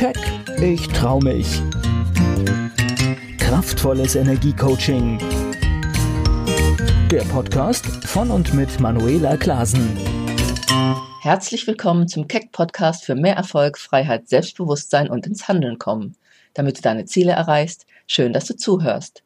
Keck, ich trau mich. Kraftvolles Energiecoaching. Der Podcast von und mit Manuela Klasen. Herzlich willkommen zum Keck Podcast für mehr Erfolg, Freiheit, Selbstbewusstsein und ins Handeln kommen. Damit du deine Ziele erreichst, schön, dass du zuhörst.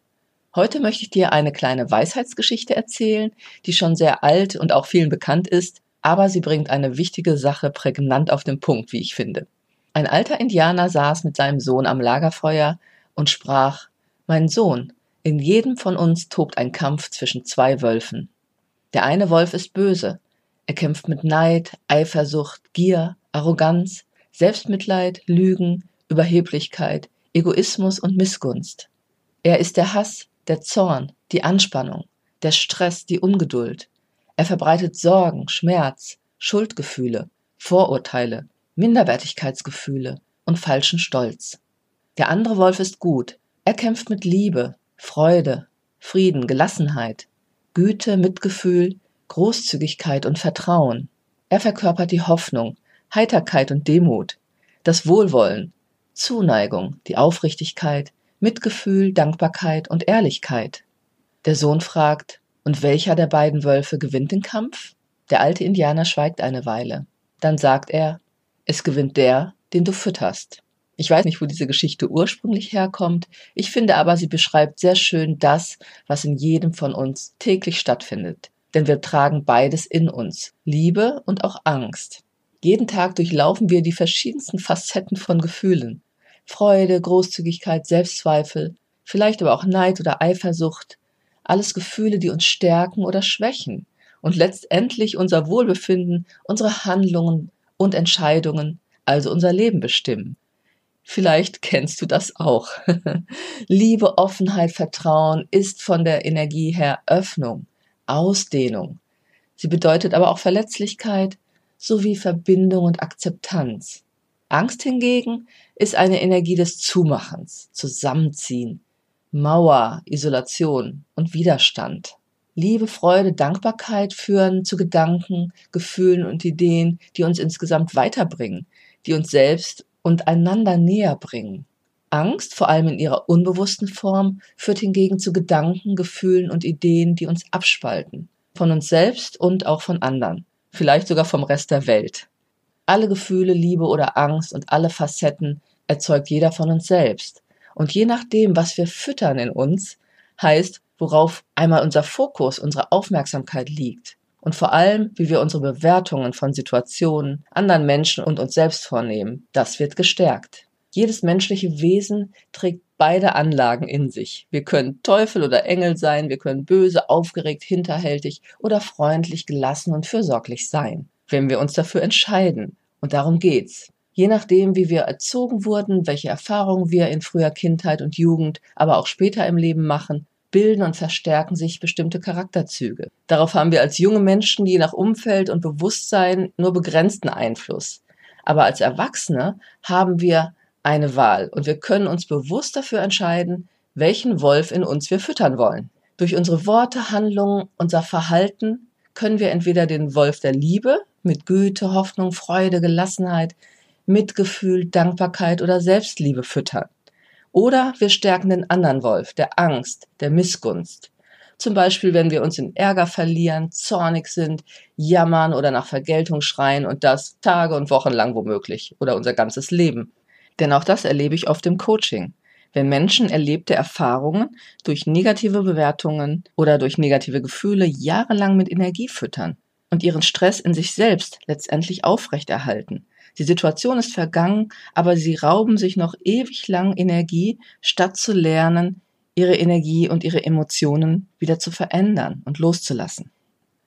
Heute möchte ich dir eine kleine Weisheitsgeschichte erzählen, die schon sehr alt und auch vielen bekannt ist, aber sie bringt eine wichtige Sache prägnant auf den Punkt, wie ich finde. Ein alter Indianer saß mit seinem Sohn am Lagerfeuer und sprach Mein Sohn, in jedem von uns tobt ein Kampf zwischen zwei Wölfen. Der eine Wolf ist böse, er kämpft mit Neid, Eifersucht, Gier, Arroganz, Selbstmitleid, Lügen, Überheblichkeit, Egoismus und Missgunst. Er ist der Hass, der Zorn, die Anspannung, der Stress, die Ungeduld. Er verbreitet Sorgen, Schmerz, Schuldgefühle, Vorurteile, Minderwertigkeitsgefühle und falschen Stolz. Der andere Wolf ist gut. Er kämpft mit Liebe, Freude, Frieden, Gelassenheit, Güte, Mitgefühl, Großzügigkeit und Vertrauen. Er verkörpert die Hoffnung, Heiterkeit und Demut, das Wohlwollen, Zuneigung, die Aufrichtigkeit, Mitgefühl, Dankbarkeit und Ehrlichkeit. Der Sohn fragt, und welcher der beiden Wölfe gewinnt den Kampf? Der alte Indianer schweigt eine Weile. Dann sagt er, es gewinnt der, den du fütterst. Ich weiß nicht, wo diese Geschichte ursprünglich herkommt. Ich finde aber, sie beschreibt sehr schön das, was in jedem von uns täglich stattfindet. Denn wir tragen beides in uns. Liebe und auch Angst. Jeden Tag durchlaufen wir die verschiedensten Facetten von Gefühlen. Freude, Großzügigkeit, Selbstzweifel, vielleicht aber auch Neid oder Eifersucht. Alles Gefühle, die uns stärken oder schwächen und letztendlich unser Wohlbefinden, unsere Handlungen und Entscheidungen, also unser Leben bestimmen. Vielleicht kennst du das auch. Liebe, Offenheit, Vertrauen ist von der Energie her Öffnung, Ausdehnung. Sie bedeutet aber auch Verletzlichkeit sowie Verbindung und Akzeptanz. Angst hingegen ist eine Energie des Zumachens, Zusammenziehen, Mauer, Isolation und Widerstand. Liebe, Freude, Dankbarkeit führen zu Gedanken, Gefühlen und Ideen, die uns insgesamt weiterbringen, die uns selbst und einander näher bringen. Angst, vor allem in ihrer unbewussten Form, führt hingegen zu Gedanken, Gefühlen und Ideen, die uns abspalten, von uns selbst und auch von anderen, vielleicht sogar vom Rest der Welt. Alle Gefühle, Liebe oder Angst und alle Facetten erzeugt jeder von uns selbst. Und je nachdem, was wir füttern in uns, heißt, worauf einmal unser Fokus, unsere Aufmerksamkeit liegt. Und vor allem, wie wir unsere Bewertungen von Situationen, anderen Menschen und uns selbst vornehmen, das wird gestärkt. Jedes menschliche Wesen trägt beide Anlagen in sich. Wir können Teufel oder Engel sein, wir können böse, aufgeregt, hinterhältig oder freundlich, gelassen und fürsorglich sein, wenn wir uns dafür entscheiden. Und darum geht's. Je nachdem, wie wir erzogen wurden, welche Erfahrungen wir in früher Kindheit und Jugend, aber auch später im Leben machen, bilden und verstärken sich bestimmte Charakterzüge. Darauf haben wir als junge Menschen je nach Umfeld und Bewusstsein nur begrenzten Einfluss. Aber als Erwachsene haben wir eine Wahl und wir können uns bewusst dafür entscheiden, welchen Wolf in uns wir füttern wollen. Durch unsere Worte, Handlungen, unser Verhalten können wir entweder den Wolf der Liebe mit Güte, Hoffnung, Freude, Gelassenheit, Mitgefühl, Dankbarkeit oder Selbstliebe füttern. Oder wir stärken den anderen Wolf, der Angst, der Missgunst. Zum Beispiel, wenn wir uns in Ärger verlieren, zornig sind, jammern oder nach Vergeltung schreien und das Tage und Wochen lang womöglich oder unser ganzes Leben. Denn auch das erlebe ich oft im Coaching. Wenn Menschen erlebte Erfahrungen durch negative Bewertungen oder durch negative Gefühle jahrelang mit Energie füttern und ihren Stress in sich selbst letztendlich aufrechterhalten, die Situation ist vergangen, aber sie rauben sich noch ewig lang Energie, statt zu lernen, ihre Energie und ihre Emotionen wieder zu verändern und loszulassen.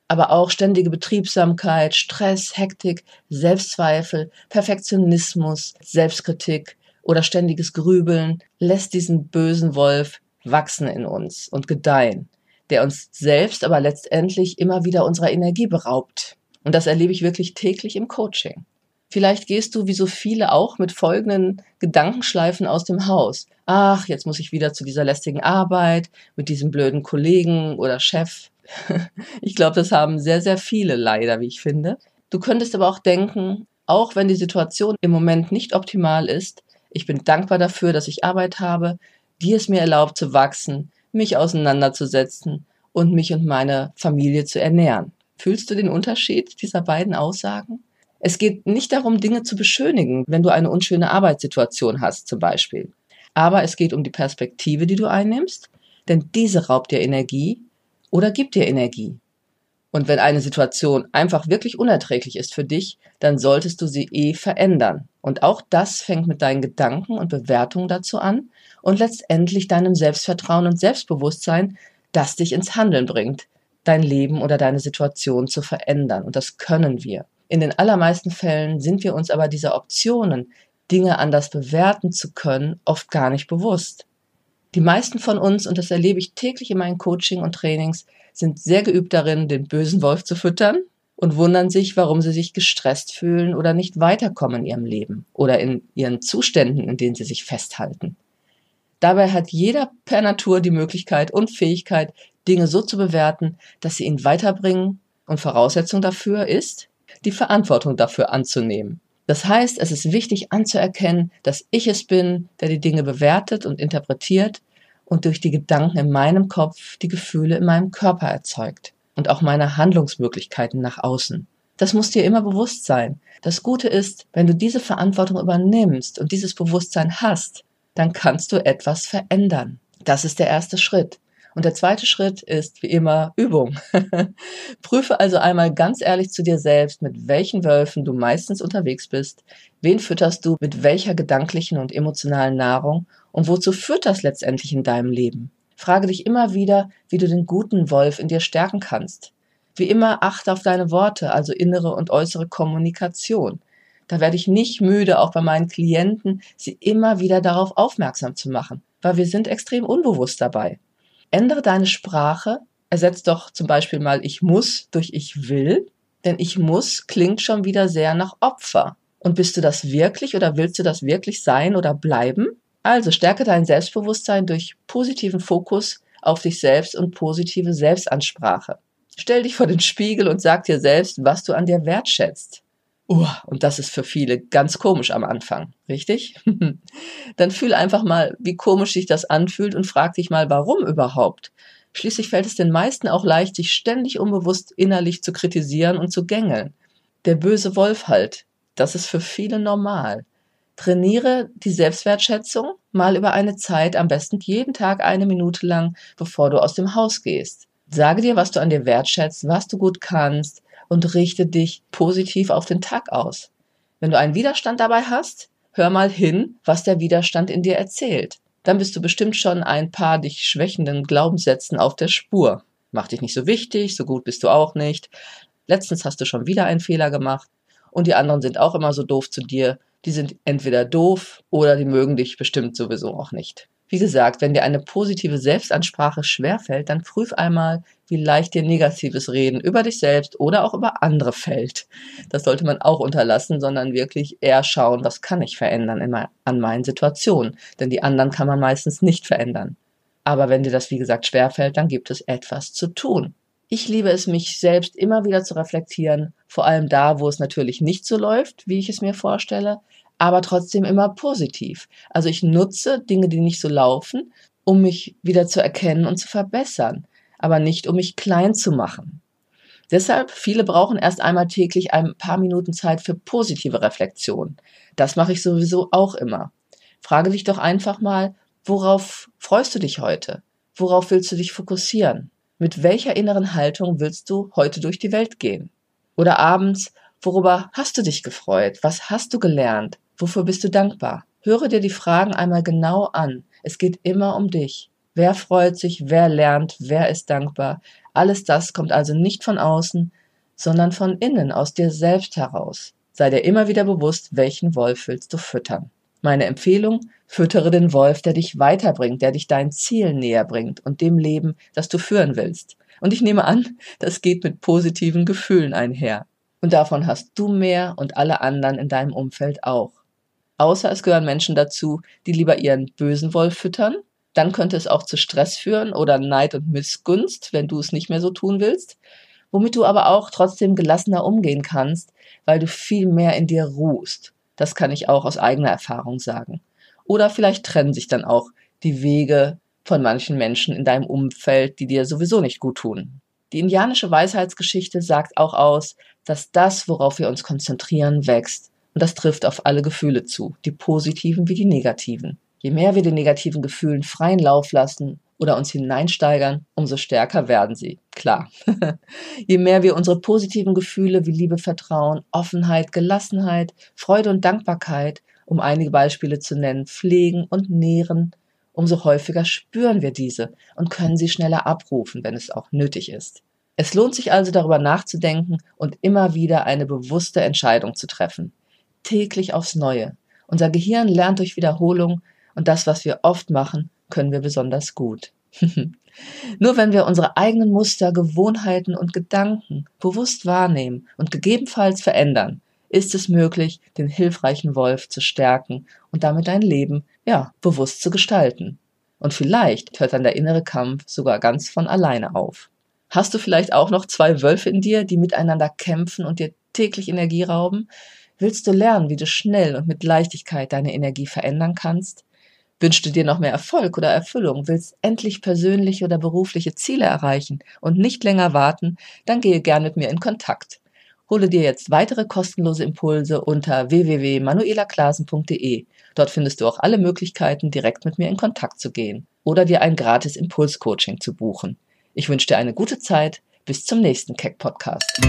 Aber auch ständige Betriebsamkeit, Stress, Hektik, Selbstzweifel, Perfektionismus, Selbstkritik oder ständiges Grübeln lässt diesen bösen Wolf wachsen in uns und gedeihen, der uns selbst aber letztendlich immer wieder unserer Energie beraubt. Und das erlebe ich wirklich täglich im Coaching. Vielleicht gehst du wie so viele auch mit folgenden Gedankenschleifen aus dem Haus. Ach, jetzt muss ich wieder zu dieser lästigen Arbeit mit diesem blöden Kollegen oder Chef. Ich glaube, das haben sehr, sehr viele leider, wie ich finde. Du könntest aber auch denken, auch wenn die Situation im Moment nicht optimal ist, Ich bin dankbar dafür, dass ich Arbeit habe, die es mir erlaubt zu wachsen, mich auseinanderzusetzen und mich und meine Familie zu ernähren. Fühlst du den Unterschied dieser beiden Aussagen? Es geht nicht darum, Dinge zu beschönigen, wenn du eine unschöne Arbeitssituation hast zum Beispiel. Aber es geht um die Perspektive, die du einnimmst, denn diese raubt dir Energie oder gibt dir Energie. Und wenn eine Situation einfach wirklich unerträglich ist für dich, dann solltest du sie eh verändern. Und auch das fängt mit deinen Gedanken und Bewertungen dazu an und letztendlich deinem Selbstvertrauen und Selbstbewusstsein, das dich ins Handeln bringt, dein Leben oder deine Situation zu verändern. Und das können wir. In den allermeisten Fällen sind wir uns aber dieser Optionen, Dinge anders bewerten zu können, oft gar nicht bewusst. Die meisten von uns, und das erlebe ich täglich in meinen Coaching und Trainings, sind sehr geübt darin, den bösen Wolf zu füttern und wundern sich, warum sie sich gestresst fühlen oder nicht weiterkommen in ihrem Leben oder in ihren Zuständen, in denen sie sich festhalten. Dabei hat jeder per Natur die Möglichkeit und Fähigkeit, Dinge so zu bewerten, dass sie ihn weiterbringen und Voraussetzung dafür ist, die Verantwortung dafür anzunehmen. Das heißt, es ist wichtig anzuerkennen, dass ich es bin, der die Dinge bewertet und interpretiert und durch die Gedanken in meinem Kopf die Gefühle in meinem Körper erzeugt und auch meine Handlungsmöglichkeiten nach außen. Das muss dir immer bewusst sein. Das Gute ist, wenn du diese Verantwortung übernimmst und dieses Bewusstsein hast, dann kannst du etwas verändern. Das ist der erste Schritt. Und der zweite Schritt ist wie immer Übung. Prüfe also einmal ganz ehrlich zu dir selbst, mit welchen Wölfen du meistens unterwegs bist, wen fütterst du mit welcher gedanklichen und emotionalen Nahrung und wozu führt das letztendlich in deinem Leben? Frage dich immer wieder, wie du den guten Wolf in dir stärken kannst. Wie immer achte auf deine Worte, also innere und äußere Kommunikation. Da werde ich nicht müde, auch bei meinen Klienten, sie immer wieder darauf aufmerksam zu machen, weil wir sind extrem unbewusst dabei. Ändere deine Sprache, ersetz doch zum Beispiel mal ich muss durch ich will, denn ich muss klingt schon wieder sehr nach Opfer. Und bist du das wirklich oder willst du das wirklich sein oder bleiben? Also stärke dein Selbstbewusstsein durch positiven Fokus auf dich selbst und positive Selbstansprache. Stell dich vor den Spiegel und sag dir selbst, was du an dir wertschätzt. Uh, und das ist für viele ganz komisch am Anfang, richtig? Dann fühl einfach mal, wie komisch sich das anfühlt und frag dich mal, warum überhaupt? Schließlich fällt es den meisten auch leicht, sich ständig unbewusst innerlich zu kritisieren und zu gängeln. Der böse Wolf halt, das ist für viele normal. Trainiere die Selbstwertschätzung mal über eine Zeit, am besten jeden Tag eine Minute lang, bevor du aus dem Haus gehst. Sage dir, was du an dir wertschätzt, was du gut kannst, und richte dich positiv auf den Tag aus. Wenn du einen Widerstand dabei hast, hör mal hin, was der Widerstand in dir erzählt. Dann bist du bestimmt schon ein paar dich schwächenden Glaubenssätzen auf der Spur. Mach dich nicht so wichtig, so gut bist du auch nicht. Letztens hast du schon wieder einen Fehler gemacht und die anderen sind auch immer so doof zu dir. Die sind entweder doof oder die mögen dich bestimmt sowieso auch nicht. Wie gesagt, wenn dir eine positive Selbstansprache schwerfällt, dann prüf einmal, wie leicht dir negatives Reden über dich selbst oder auch über andere fällt. Das sollte man auch unterlassen, sondern wirklich eher schauen, was kann ich verändern an meinen Situationen. Denn die anderen kann man meistens nicht verändern. Aber wenn dir das, wie gesagt, schwerfällt, dann gibt es etwas zu tun. Ich liebe es, mich selbst immer wieder zu reflektieren, vor allem da, wo es natürlich nicht so läuft, wie ich es mir vorstelle, aber trotzdem immer positiv. Also ich nutze Dinge, die nicht so laufen, um mich wieder zu erkennen und zu verbessern, aber nicht um mich klein zu machen. Deshalb, viele brauchen erst einmal täglich ein paar Minuten Zeit für positive Reflexion. Das mache ich sowieso auch immer. Frage dich doch einfach mal, worauf freust du dich heute? Worauf willst du dich fokussieren? Mit welcher inneren Haltung willst du heute durch die Welt gehen? Oder abends, worüber hast du dich gefreut? Was hast du gelernt? Wofür bist du dankbar? Höre dir die Fragen einmal genau an. Es geht immer um dich. Wer freut sich, wer lernt, wer ist dankbar? Alles das kommt also nicht von außen, sondern von innen, aus dir selbst heraus. Sei dir immer wieder bewusst, welchen Wolf willst du füttern. Meine Empfehlung, füttere den Wolf, der dich weiterbringt, der dich dein Ziel näher bringt und dem Leben, das du führen willst. Und ich nehme an, das geht mit positiven Gefühlen einher. Und davon hast du mehr und alle anderen in deinem Umfeld auch. Außer es gehören Menschen dazu, die lieber ihren bösen Wolf füttern. Dann könnte es auch zu Stress führen oder Neid und Missgunst, wenn du es nicht mehr so tun willst. Womit du aber auch trotzdem gelassener umgehen kannst, weil du viel mehr in dir ruhst. Das kann ich auch aus eigener Erfahrung sagen. Oder vielleicht trennen sich dann auch die Wege von manchen Menschen in deinem Umfeld, die dir sowieso nicht gut tun. Die indianische Weisheitsgeschichte sagt auch aus, dass das, worauf wir uns konzentrieren, wächst. Und das trifft auf alle Gefühle zu, die positiven wie die negativen. Je mehr wir den negativen Gefühlen freien Lauf lassen oder uns hineinsteigern, umso stärker werden sie. Klar. Je mehr wir unsere positiven Gefühle wie Liebe, Vertrauen, Offenheit, Gelassenheit, Freude und Dankbarkeit, um einige Beispiele zu nennen, pflegen und nähren, umso häufiger spüren wir diese und können sie schneller abrufen, wenn es auch nötig ist. Es lohnt sich also darüber nachzudenken und immer wieder eine bewusste Entscheidung zu treffen. Täglich aufs Neue. Unser Gehirn lernt durch Wiederholung und das, was wir oft machen, können wir besonders gut. Nur wenn wir unsere eigenen Muster, Gewohnheiten und Gedanken bewusst wahrnehmen und gegebenenfalls verändern, ist es möglich, den hilfreichen Wolf zu stärken und damit dein Leben, ja, bewusst zu gestalten. Und vielleicht hört dann der innere Kampf sogar ganz von alleine auf. Hast du vielleicht auch noch zwei Wölfe in dir, die miteinander kämpfen und dir täglich Energie rauben? Willst du lernen, wie du schnell und mit Leichtigkeit deine Energie verändern kannst? Wünschst du dir noch mehr Erfolg oder Erfüllung, willst endlich persönliche oder berufliche Ziele erreichen und nicht länger warten, dann gehe gern mit mir in Kontakt. Hole dir jetzt weitere kostenlose Impulse unter www.manuelaklasen.de. Dort findest du auch alle Möglichkeiten, direkt mit mir in Kontakt zu gehen oder dir ein gratis Impulscoaching zu buchen. Ich wünsche dir eine gute Zeit. Bis zum nächsten Keck Podcast.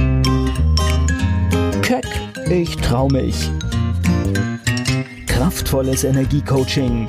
Keck, ich trau mich. Kraftvolles Energiecoaching.